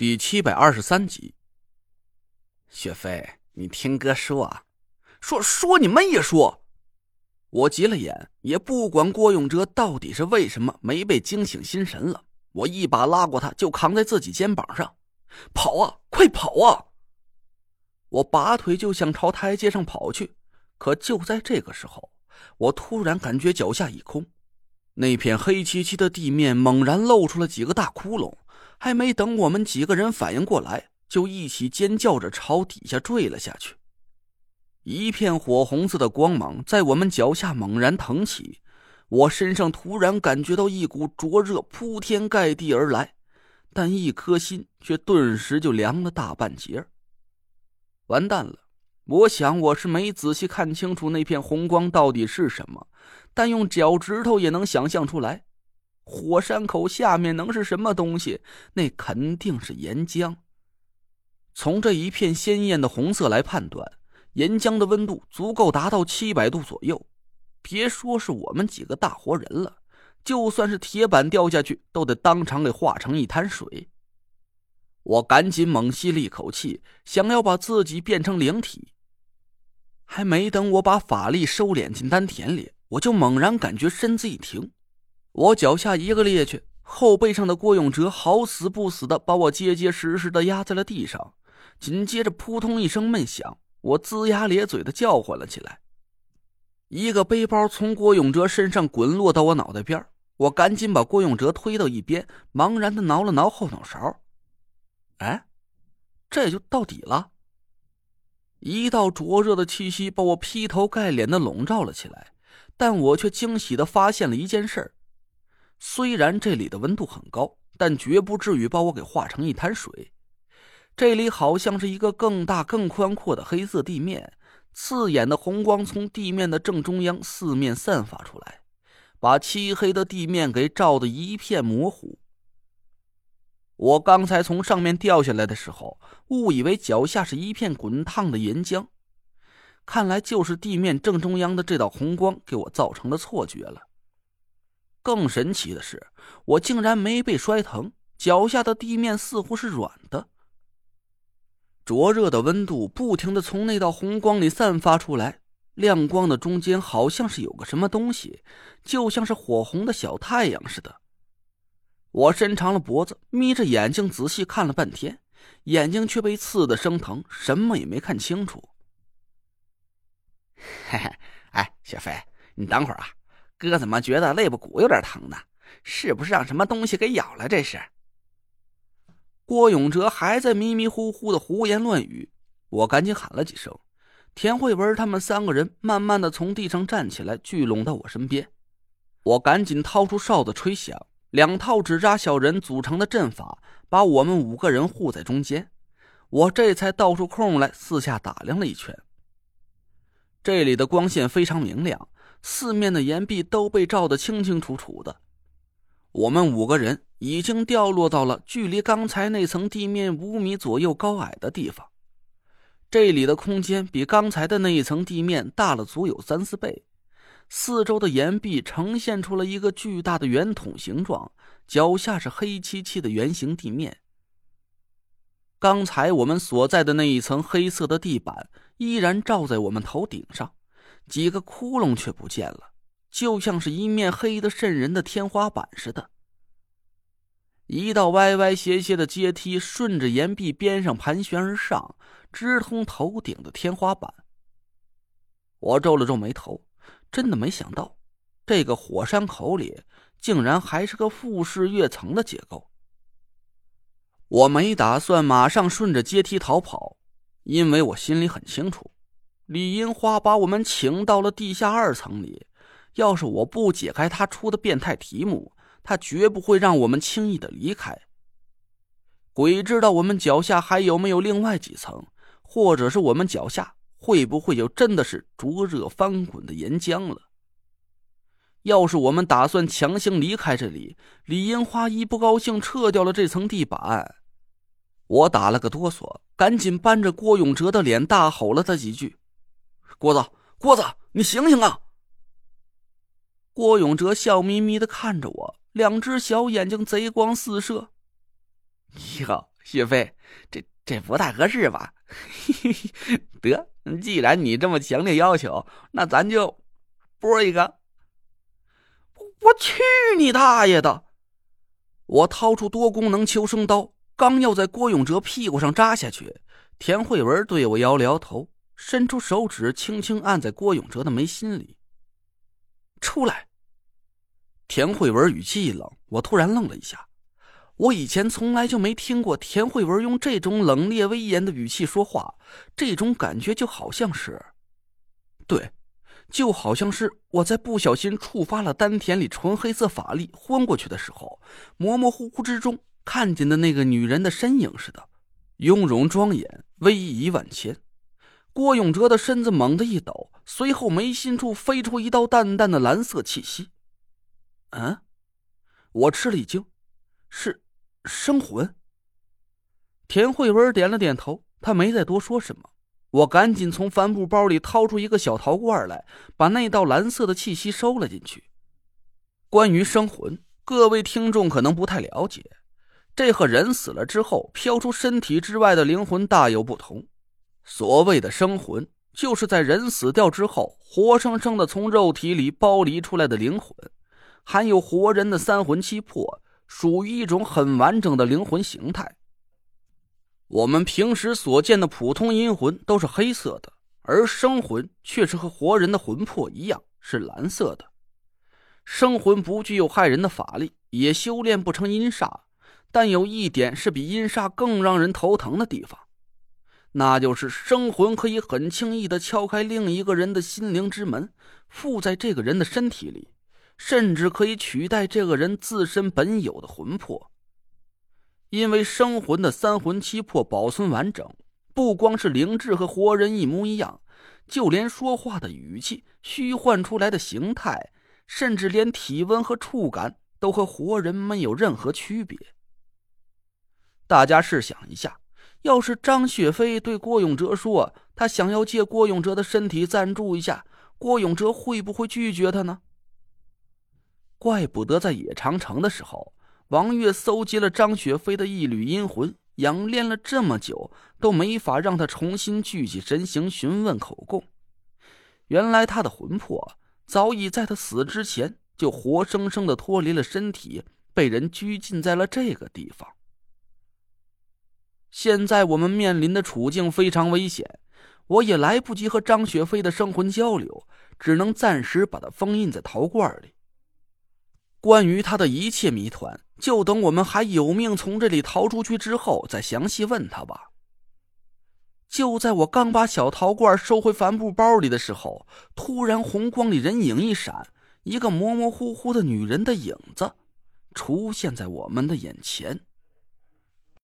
第七百二十三集，雪飞，你听哥说啊，说说你们也说，我急了眼，也不管郭永哲到底是为什么没被惊醒心神了，我一把拉过他，就扛在自己肩膀上，跑啊，快跑啊！我拔腿就想朝台阶上跑去，可就在这个时候，我突然感觉脚下一空，那片黑漆漆的地面猛然露出了几个大窟窿。还没等我们几个人反应过来，就一起尖叫着朝底下坠了下去。一片火红色的光芒在我们脚下猛然腾起，我身上突然感觉到一股灼热铺天盖地而来，但一颗心却顿时就凉了大半截。完蛋了！我想我是没仔细看清楚那片红光到底是什么，但用脚趾头也能想象出来。火山口下面能是什么东西？那肯定是岩浆。从这一片鲜艳的红色来判断，岩浆的温度足够达到七百度左右。别说是我们几个大活人了，就算是铁板掉下去，都得当场给化成一滩水。我赶紧猛吸了一口气，想要把自己变成灵体。还没等我把法力收敛进丹田里，我就猛然感觉身子一停。我脚下一个趔趄，后背上的郭永哲好死不死的把我结结实实的压在了地上，紧接着扑通一声闷响，我龇牙咧嘴的叫唤了起来。一个背包从郭永哲身上滚落到我脑袋边，我赶紧把郭永哲推到一边，茫然的挠了挠后脑勺。哎，这就到底了。一道灼热的气息把我劈头盖脸的笼罩了起来，但我却惊喜的发现了一件事。虽然这里的温度很高，但绝不至于把我给化成一滩水。这里好像是一个更大、更宽阔的黑色地面，刺眼的红光从地面的正中央四面散发出来，把漆黑的地面给照得一片模糊。我刚才从上面掉下来的时候，误以为脚下是一片滚烫的岩浆，看来就是地面正中央的这道红光给我造成的错觉了。更神奇的是，我竟然没被摔疼，脚下的地面似乎是软的。灼热的温度不停的从那道红光里散发出来，亮光的中间好像是有个什么东西，就像是火红的小太阳似的。我伸长了脖子，眯着眼睛仔细看了半天，眼睛却被刺的生疼，什么也没看清楚。嘿嘿，哎，小飞，你等会儿啊。哥怎么觉得肋部骨有点疼呢？是不是让什么东西给咬了？这是。郭永哲还在迷迷糊糊的胡言乱语，我赶紧喊了几声。田慧文他们三个人慢慢的从地上站起来，聚拢到我身边。我赶紧掏出哨子吹响，两套纸扎小人组成的阵法把我们五个人护在中间。我这才倒出空来四下打量了一圈。这里的光线非常明亮。四面的岩壁都被照得清清楚楚的，我们五个人已经掉落到了距离刚才那层地面五米左右高矮的地方。这里的空间比刚才的那一层地面大了足有三四倍，四周的岩壁呈现出了一个巨大的圆筒形状，脚下是黑漆漆的圆形地面。刚才我们所在的那一层黑色的地板依然照在我们头顶上。几个窟窿却不见了，就像是一面黑的渗人的天花板似的。一道歪歪斜斜的阶梯顺着岩壁边上盘旋而上，直通头顶的天花板。我皱了皱眉头，真的没想到，这个火山口里竟然还是个复式跃层的结构。我没打算马上顺着阶梯逃跑，因为我心里很清楚。李银花把我们请到了地下二层里，要是我不解开他出的变态题目，他绝不会让我们轻易的离开。鬼知道我们脚下还有没有另外几层，或者是我们脚下会不会有真的是灼热翻滚的岩浆了？要是我们打算强行离开这里，李银花一不高兴撤掉了这层地板，我打了个哆嗦，赶紧扳着郭永哲的脸大吼了他几句。郭子，郭子，你醒醒啊！郭永哲笑眯眯的看着我，两只小眼睛贼光四射。哟，雪飞，这这不太合适吧？得，既然你这么强烈要求，那咱就拨一个。我去你大爷的！我掏出多功能求生刀，刚要在郭永哲屁股上扎下去，田慧文对我摇了摇头，伸出手指轻轻按在郭永哲的眉心里。出来！田慧文语气一冷，我突然愣了一下。我以前从来就没听过田慧文用这种冷冽威严的语气说话，这种感觉就好像是，对，就好像是我在不小心触发了丹田里纯黑色法力昏过去的时候，模模糊糊之中看见的那个女人的身影似的，雍容庄严，威仪万千。郭永哲的身子猛地一抖，随后眉心处飞出一道淡淡的蓝色气息。嗯，我吃了一惊，是生魂。田慧文点了点头，他没再多说什么。我赶紧从帆布包里掏出一个小陶罐来，把那道蓝色的气息收了进去。关于生魂，各位听众可能不太了解，这和人死了之后飘出身体之外的灵魂大有不同。所谓的生魂，就是在人死掉之后，活生生的从肉体里剥离出来的灵魂，含有活人的三魂七魄，属于一种很完整的灵魂形态。我们平时所见的普通阴魂都是黑色的，而生魂却是和活人的魂魄一样是蓝色的。生魂不具有害人的法力，也修炼不成阴煞，但有一点是比阴煞更让人头疼的地方。那就是生魂可以很轻易的敲开另一个人的心灵之门，附在这个人的身体里，甚至可以取代这个人自身本有的魂魄。因为生魂的三魂七魄保存完整，不光是灵智和活人一模一样，就连说话的语气、虚幻出来的形态，甚至连体温和触感，都和活人没有任何区别。大家试想一下。要是张雪飞对郭永哲说他想要借郭永哲的身体暂住一下，郭永哲会不会拒绝他呢？怪不得在野长城的时候，王月搜集了张雪飞的一缕阴魂，养炼了这么久，都没法让他重新聚起神形询问口供。原来他的魂魄早已在他死之前就活生生的脱离了身体，被人拘禁在了这个地方。现在我们面临的处境非常危险，我也来不及和张雪飞的生魂交流，只能暂时把它封印在陶罐里。关于他的一切谜团，就等我们还有命从这里逃出去之后再详细问他吧。就在我刚把小陶罐收回帆布包里的时候，突然红光里人影一闪，一个模模糊糊的女人的影子出现在我们的眼前。